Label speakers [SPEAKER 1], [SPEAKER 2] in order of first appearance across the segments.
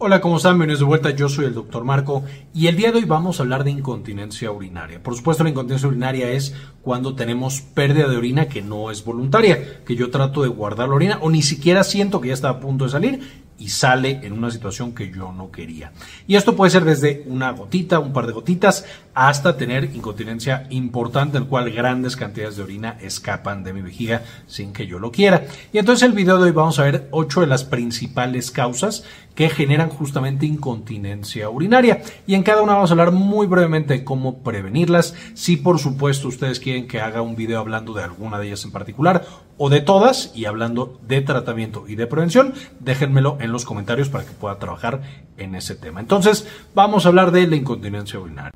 [SPEAKER 1] Hola, ¿cómo están? Bienvenidos de vuelta. Yo soy el doctor Marco y el día de hoy vamos a hablar de incontinencia urinaria. Por supuesto, la incontinencia urinaria es cuando tenemos pérdida de orina que no es voluntaria, que yo trato de guardar la orina o ni siquiera siento que ya está a punto de salir y sale en una situación que yo no quería. Y esto puede ser desde una gotita, un par de gotitas, hasta tener incontinencia importante, el cual grandes cantidades de orina escapan de mi vejiga sin que yo lo quiera. Y entonces el video de hoy vamos a ver ocho de las principales causas que generan justamente incontinencia urinaria. Y en cada una vamos a hablar muy brevemente de cómo prevenirlas. Si por supuesto ustedes quieren que haga un video hablando de alguna de ellas en particular o de todas y hablando de tratamiento y de prevención, déjenmelo en los comentarios para que pueda trabajar en ese tema. Entonces, vamos a hablar de la incontinencia urinaria.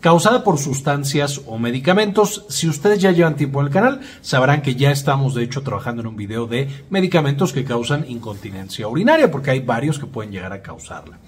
[SPEAKER 1] Causada por sustancias o medicamentos, si ustedes ya llevan tiempo en el canal, sabrán que ya estamos de hecho trabajando en un video de medicamentos que causan incontinencia urinaria, porque hay varios que pueden llegar a causarla.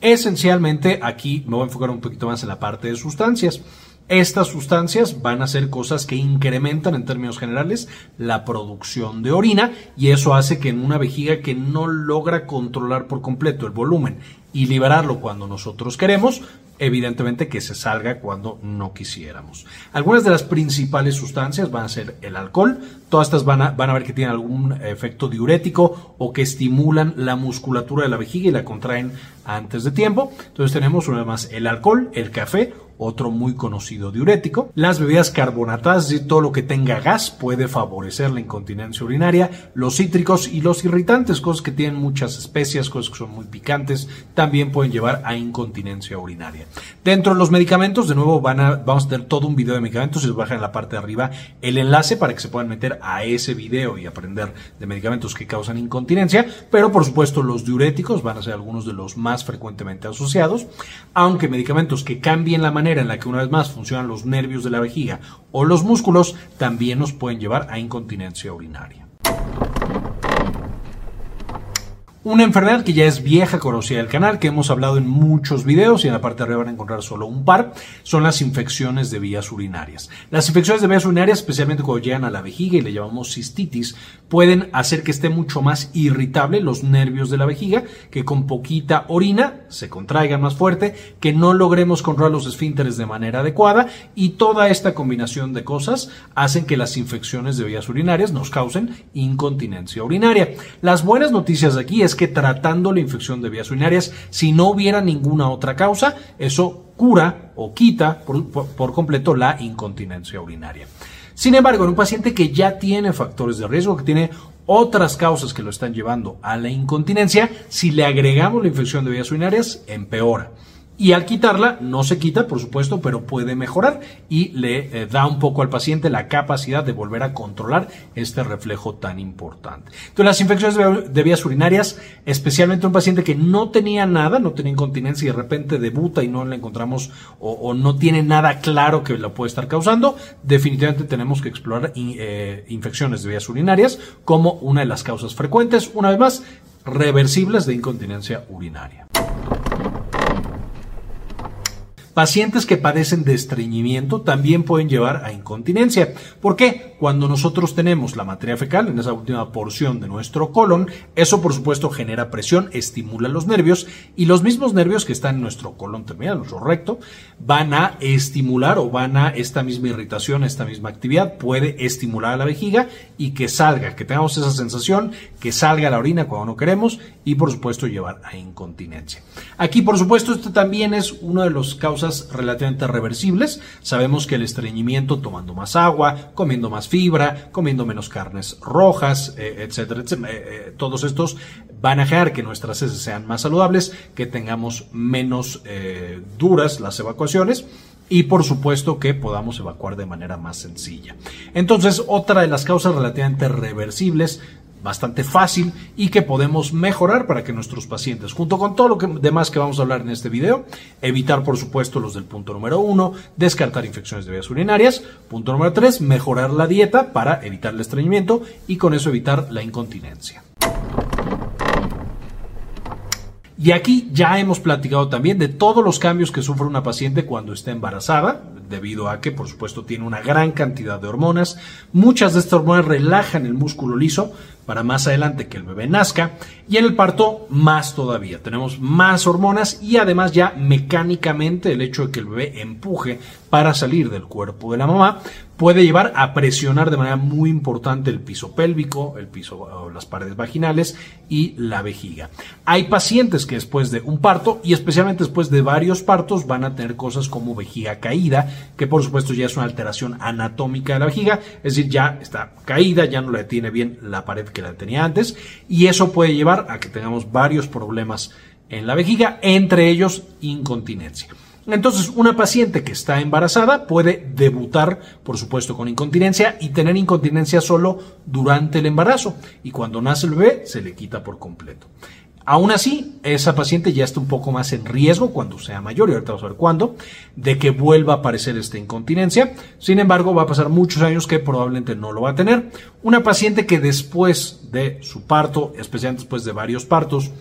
[SPEAKER 1] Esencialmente, aquí me voy a enfocar un poquito más en la parte de sustancias. Estas sustancias van a ser cosas que incrementan en términos generales la producción de orina y eso hace que en una vejiga que no logra controlar por completo el volumen y liberarlo cuando nosotros queremos, evidentemente que se salga cuando no quisiéramos. Algunas de las principales sustancias van a ser el alcohol, todas estas van a, van a ver que tienen algún efecto diurético o que estimulan la musculatura de la vejiga y la contraen antes de tiempo. Entonces tenemos una vez más el alcohol, el café otro muy conocido diurético. Las bebidas carbonatadas, y todo lo que tenga gas puede favorecer la incontinencia urinaria. Los cítricos y los irritantes, cosas que tienen muchas especias, cosas que son muy picantes, también pueden llevar a incontinencia urinaria. Dentro de los medicamentos, de nuevo van a, vamos a tener todo un video de medicamentos, les baja en la parte de arriba el enlace para que se puedan meter a ese video y aprender de medicamentos que causan incontinencia, pero por supuesto los diuréticos van a ser algunos de los más frecuentemente asociados, aunque medicamentos que cambien la manera en la que una vez más funcionan los nervios de la vejiga o los músculos también nos pueden llevar a incontinencia urinaria. Una enfermedad que ya es vieja conocida del canal, que hemos hablado en muchos videos y en la parte de arriba van a encontrar solo un par, son las infecciones de vías urinarias. Las infecciones de vías urinarias, especialmente cuando llegan a la vejiga y le llamamos cistitis, pueden hacer que esté mucho más irritable los nervios de la vejiga, que con poquita orina se contraigan más fuerte, que no logremos controlar los esfínteres de manera adecuada y toda esta combinación de cosas hacen que las infecciones de vías urinarias nos causen incontinencia urinaria. Las buenas noticias aquí es que tratando la infección de vías urinarias, si no hubiera ninguna otra causa, eso cura o quita por, completo la incontinencia urinaria. Sin embargo, en un paciente que ya tiene factores de riesgo, que tiene otras causas que lo están llevando a la incontinencia, si le agregamos la infección de vías urinarias, empeora. Y al quitarla, no se quita, por supuesto, pero puede mejorar y le eh, da un poco al paciente la capacidad de volver a controlar este reflejo tan importante. Entonces, las infecciones de vías urinarias, especialmente un paciente que no tenía nada, no tenía incontinencia y de repente debuta y no le encontramos o, no tiene nada claro que lo puede estar causando, definitivamente tenemos que explorar eh, infecciones de vías urinarias como una de las causas frecuentes, una vez más, reversibles de incontinencia urinaria. Pacientes que padecen de estreñimiento también pueden llevar a incontinencia. ¿Por qué? Cuando nosotros tenemos la materia fecal en esa última porción de nuestro colon, eso por supuesto genera presión, estimula los nervios y los mismos nervios que están en nuestro colon terminal, nuestro recto, van a estimular o van a esta misma irritación, esta misma actividad puede estimular a la vejiga y que salga, que tengamos esa sensación, que salga la orina cuando no queremos y por supuesto llevar a incontinencia. Aquí por supuesto esto también es una de las causas relativamente reversibles. Sabemos que el estreñimiento tomando más agua, comiendo más fibra, comiendo menos carnes rojas, eh, etcétera, etcétera. Eh, eh, todos estos van a generar que nuestras heces sean más saludables, que tengamos menos duras las evacuaciones y por supuesto que podamos evacuar de manera más sencilla. Entonces, otra de las causas relativamente reversibles bastante fácil y que podemos mejorar para que nuestros pacientes, junto con todo lo demás que vamos a hablar en este video, evitar por supuesto los del punto número uno, descartar infecciones de vías urinarias, punto número tres, mejorar la dieta para evitar el estreñimiento y con eso evitar la incontinencia. Y aquí ya hemos platicado también de todos los cambios que sufre una paciente cuando está embarazada, debido a que, por supuesto, tiene una gran cantidad de hormonas. Muchas de estas hormonas relajan el músculo liso, para más adelante que el bebé nazca y en el parto más todavía. Tenemos más hormonas y además ya mecánicamente el hecho de que el bebé empuje para salir del cuerpo de la mamá puede llevar a presionar de manera muy importante el piso pélvico, el piso las paredes vaginales y la vejiga. Hay pacientes que después de un parto y especialmente después de varios partos van a tener cosas como vejiga caída, que por supuesto ya es una alteración anatómica de la vejiga, es decir, ya está caída, ya no le tiene bien la pared que la tenía antes y eso puede llevar a que tengamos varios problemas en la vejiga, entre ellos incontinencia. Entonces, una paciente que está embarazada puede debutar, por supuesto, con incontinencia y tener incontinencia solo durante el embarazo. Y cuando nace el bebé, se le quita por completo. Aún así, esa paciente ya está un poco más en riesgo cuando sea mayor, y ahorita vamos a ver cuándo, de que vuelva a aparecer esta incontinencia. Sin embargo, va a pasar muchos años que probablemente no lo va a tener. Una paciente que después de su parto, especialmente después de varios partos,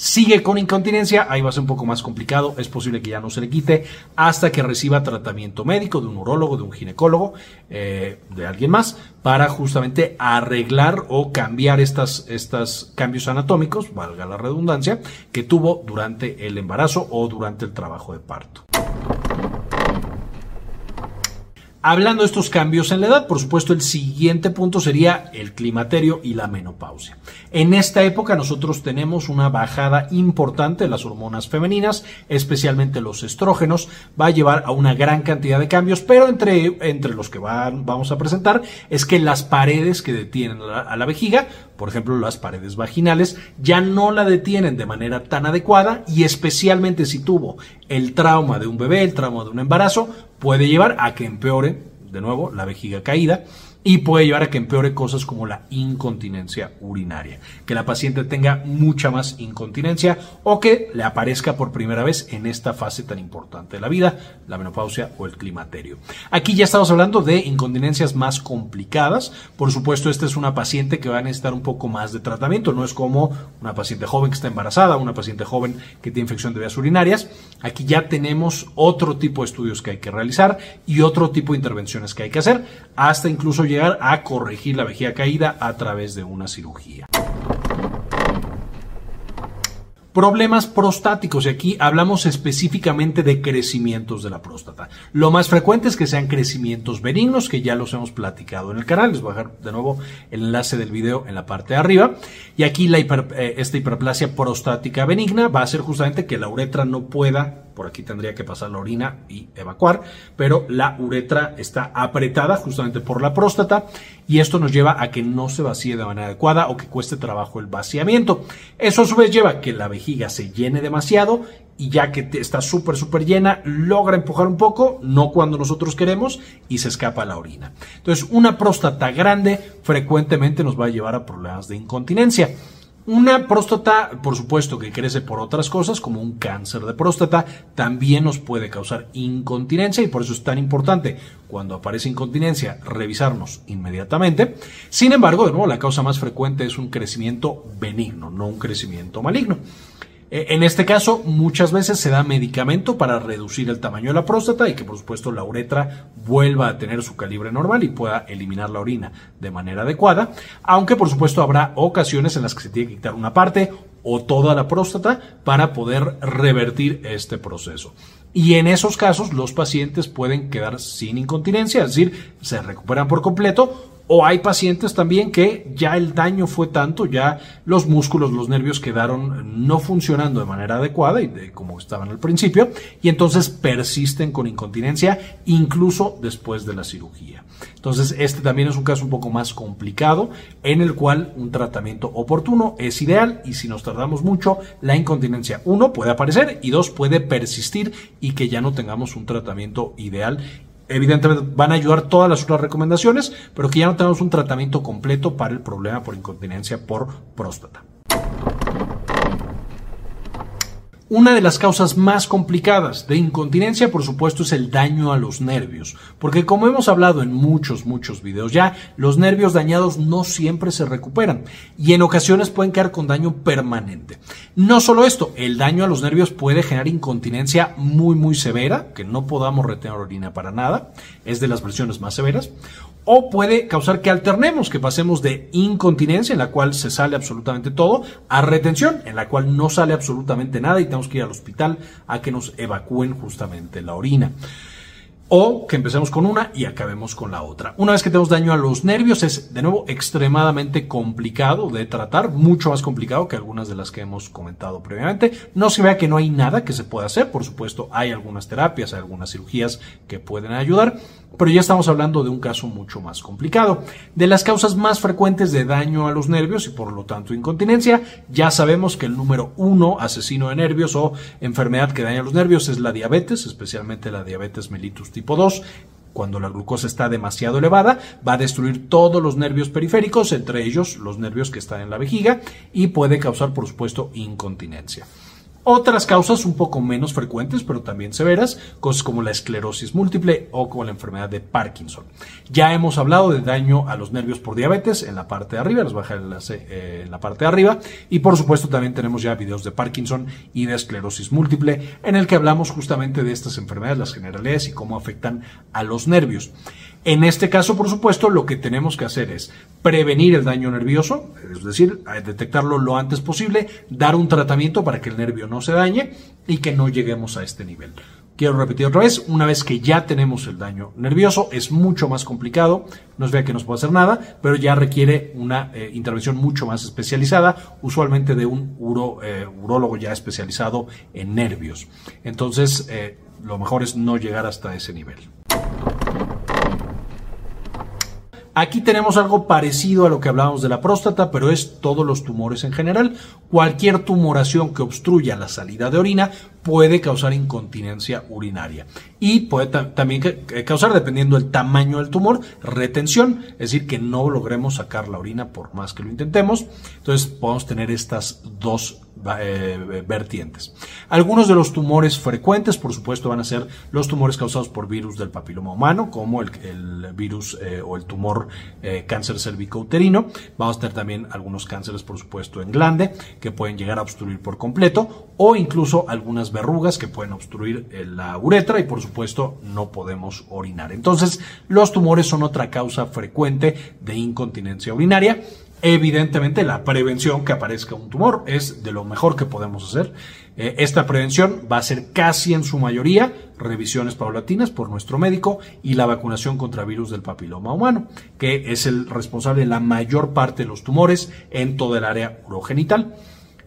[SPEAKER 1] sigue con incontinencia, ahí va a ser un poco más complicado, es posible que ya no se le quite hasta que reciba tratamiento médico de un urólogo, de un ginecólogo, eh, de alguien más, para justamente arreglar o cambiar estas, estos cambios anatómicos, valga la redundancia, que tuvo durante el embarazo o durante el trabajo de parto. Hablando de estos cambios en la edad, por supuesto, el siguiente punto sería el climaterio y la menopausia. En esta época nosotros tenemos una bajada importante de las hormonas femeninas, especialmente los estrógenos, va a llevar a una gran cantidad de cambios, pero entre, entre los que vamos a presentar es que las paredes que detienen a la vejiga, por ejemplo las paredes vaginales, ya no la detienen de manera tan adecuada y especialmente si tuvo el trauma de un bebé, el trauma de un embarazo, puede llevar a que empeore, de nuevo, la vejiga caída y puede llevar a que empeore cosas como la incontinencia urinaria, que la paciente tenga mucha más incontinencia o que le aparezca por primera vez en esta fase tan importante de la vida, la menopausia o el climaterio. Aquí ya estamos hablando de incontinencias más complicadas, por supuesto esta es una paciente que va a necesitar un poco más de tratamiento, no es como una paciente joven que está embarazada, una paciente joven que tiene infección de vías urinarias, aquí ya tenemos otro tipo de estudios que hay que realizar y otro tipo de intervenciones que hay que hacer, hasta incluso llegar a corregir la vejiga caída a través de una cirugía. Problemas prostáticos, y aquí hablamos específicamente de crecimientos de la próstata. Lo más frecuente es que sean crecimientos benignos, que ya los hemos platicado en el canal. Les voy a dejar de nuevo el enlace del video en la parte de arriba. Y aquí eh, esta hiperplasia prostática benigna va a ser justamente que la uretra no pueda por aquí tendría que pasar la orina y evacuar, pero la uretra está apretada justamente por la próstata y esto nos lleva a que no se vacíe de manera adecuada o que cueste trabajo el vaciamiento. Eso a su vez lleva a que la vejiga se llene demasiado y ya que está súper, súper llena, logra empujar un poco, no cuando nosotros queremos, y se escapa la orina. Entonces, una próstata grande frecuentemente nos va a llevar a problemas de incontinencia. Una próstata, por supuesto, que crece por otras cosas, como un cáncer de próstata, también nos puede causar incontinencia y por eso es tan importante cuando aparece incontinencia revisarnos inmediatamente. Sin embargo, de nuevo, la causa más frecuente es un crecimiento benigno, no un crecimiento maligno. Eh, en este caso, muchas veces se da medicamento para reducir el tamaño de la próstata y que por supuesto la uretra vuelva a tener su calibre normal y pueda eliminar la orina de manera adecuada, aunque por supuesto habrá ocasiones en las que se tiene que quitar una parte o toda la próstata para poder revertir este proceso. Y en esos casos los pacientes pueden quedar sin incontinencia, es decir, se recuperan por completo o hay pacientes también que ya el daño fue tanto, ya los músculos, los nervios quedaron no funcionando de manera adecuada y de, como estaban al principio, y entonces persisten con incontinencia incluso después de la cirugía. Entonces, este también es un caso un poco más complicado en el cual un tratamiento oportuno es ideal y si nos tardamos mucho, la incontinencia, uno, puede aparecer y dos, puede persistir y que ya no tengamos un tratamiento ideal evidentemente van a ayudar todas las otras recomendaciones, pero que ya no tenemos un tratamiento completo para el problema por incontinencia por próstata. Una de las causas más complicadas de incontinencia, por supuesto, es el daño a los nervios, porque como hemos hablado en muchos, muchos videos ya, los nervios dañados no siempre se recuperan y en ocasiones pueden quedar con daño permanente. No solo esto, el daño a los nervios puede generar incontinencia muy, muy severa, que no podamos retener orina para nada, es de las versiones más severas, o puede causar que alternemos, que pasemos de incontinencia, en la cual se sale absolutamente todo, a retención, en la cual no sale absolutamente nada y tenemos que ir al hospital a que nos evacúen justamente la orina o que empecemos con una y acabemos con la otra. Una vez que tenemos daño a los nervios es de nuevo extremadamente complicado de tratar, mucho más complicado que algunas de las que hemos comentado previamente. No se vea que no hay nada que se pueda hacer, por supuesto hay algunas terapias, hay algunas cirugías que pueden ayudar, pero ya estamos hablando de un caso mucho más complicado. De las causas más frecuentes de daño a los nervios y por lo tanto incontinencia, ya sabemos que el número uno asesino de nervios o enfermedad que daña los nervios es la diabetes, especialmente la diabetes mellitus tipo 2, cuando la glucosa está demasiado elevada, va a destruir todos los nervios periféricos, entre ellos los nervios que están en la vejiga, y puede causar, por supuesto, incontinencia. Otras causas un poco menos frecuentes, pero también severas, cosas como la esclerosis múltiple o como la enfermedad de Parkinson. Ya hemos hablado de daño a los nervios por diabetes en la parte de arriba, les baja el enlace eh, en la parte de arriba, y por supuesto también tenemos ya videos de Parkinson y de esclerosis múltiple, en el que hablamos justamente de estas enfermedades, las generalidades y cómo afectan a los nervios. En este caso, por supuesto, lo que tenemos que hacer es prevenir el daño nervioso, es decir, detectarlo lo antes posible, dar un tratamiento para que el nervio no se dañe y que no lleguemos a este nivel. Quiero repetir otra vez, una vez que ya tenemos el daño nervioso, es mucho más complicado, no es vea que no se puede hacer nada, pero ya requiere una eh, intervención mucho más especializada, usualmente de un uro, eh, urólogo ya especializado en nervios. Entonces, eh, lo mejor es no llegar hasta ese nivel. Aquí tenemos algo parecido a lo que hablábamos de la próstata, pero es todos los tumores en general. Cualquier tumoración que obstruya la salida de orina puede causar incontinencia urinaria y puede también causar, dependiendo del tamaño del tumor, retención, es decir, que no logremos sacar la orina por más que lo intentemos. Entonces podemos tener estas dos eh, vertientes. Algunos de los tumores frecuentes, por supuesto, van a ser los tumores causados por virus del papiloma humano, como el, virus eh, o el tumor eh, cáncer cervicouterino. Vamos a tener también algunos cánceres, por supuesto, en glande, que pueden llegar a obstruir por completo, o incluso algunas verrugas que pueden obstruir la uretra y, por supuesto, no podemos orinar. Entonces, los tumores son otra causa frecuente de incontinencia urinaria. Evidentemente, la prevención que aparezca un tumor es de lo mejor que podemos hacer. Eh, esta prevención va a ser casi en su mayoría revisiones paulatinas por nuestro médico y la vacunación contra virus del papiloma humano, que es el responsable de la mayor parte de los tumores en toda el área urogenital.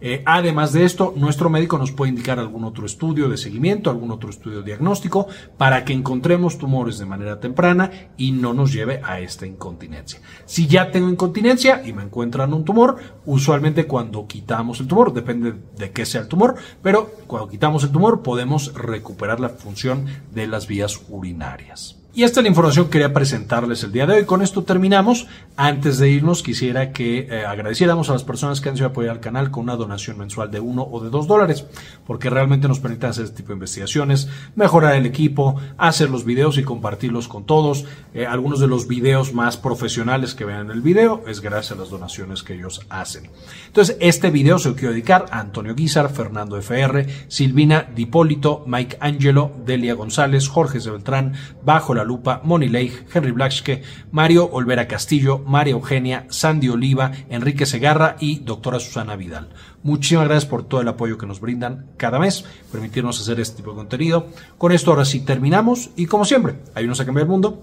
[SPEAKER 1] Eh, además de esto, nuestro médico nos puede indicar algún otro estudio de seguimiento, algún otro estudio diagnóstico para que encontremos tumores de manera temprana y no nos lleve a esta incontinencia. Si ya tengo incontinencia y me encuentran un tumor, usualmente cuando quitamos el tumor, depende de qué sea el tumor, pero cuando quitamos el tumor podemos recuperar la función de las vías urinarias. Y esta es la información que quería presentarles el día de hoy. Con esto terminamos. Antes de irnos, quisiera que eh, agradeciéramos a las personas que han sido apoyar al canal con una donación mensual de uno o de dos dólares, porque realmente nos permite hacer este tipo de investigaciones, mejorar el equipo, hacer los videos y compartirlos con todos. Eh, algunos de los videos más profesionales que vean en el video es gracias a las donaciones que ellos hacen. Entonces, este video se lo quiero dedicar a Antonio Guizar, Fernando FR, Silvina Dipólito, Mike Angelo, Delia González, Jorge Beltrán, Bajo la Lupa, Moni Leigh, Henry Blaschke, Mario Olvera Castillo, María Eugenia, Sandy Oliva, Enrique Segarra y doctora Susana Vidal. Muchísimas gracias por todo el apoyo que nos brindan cada mes, permitirnos hacer este tipo de contenido. Con esto ahora sí terminamos y como siempre, ayúdenos a cambiar el mundo,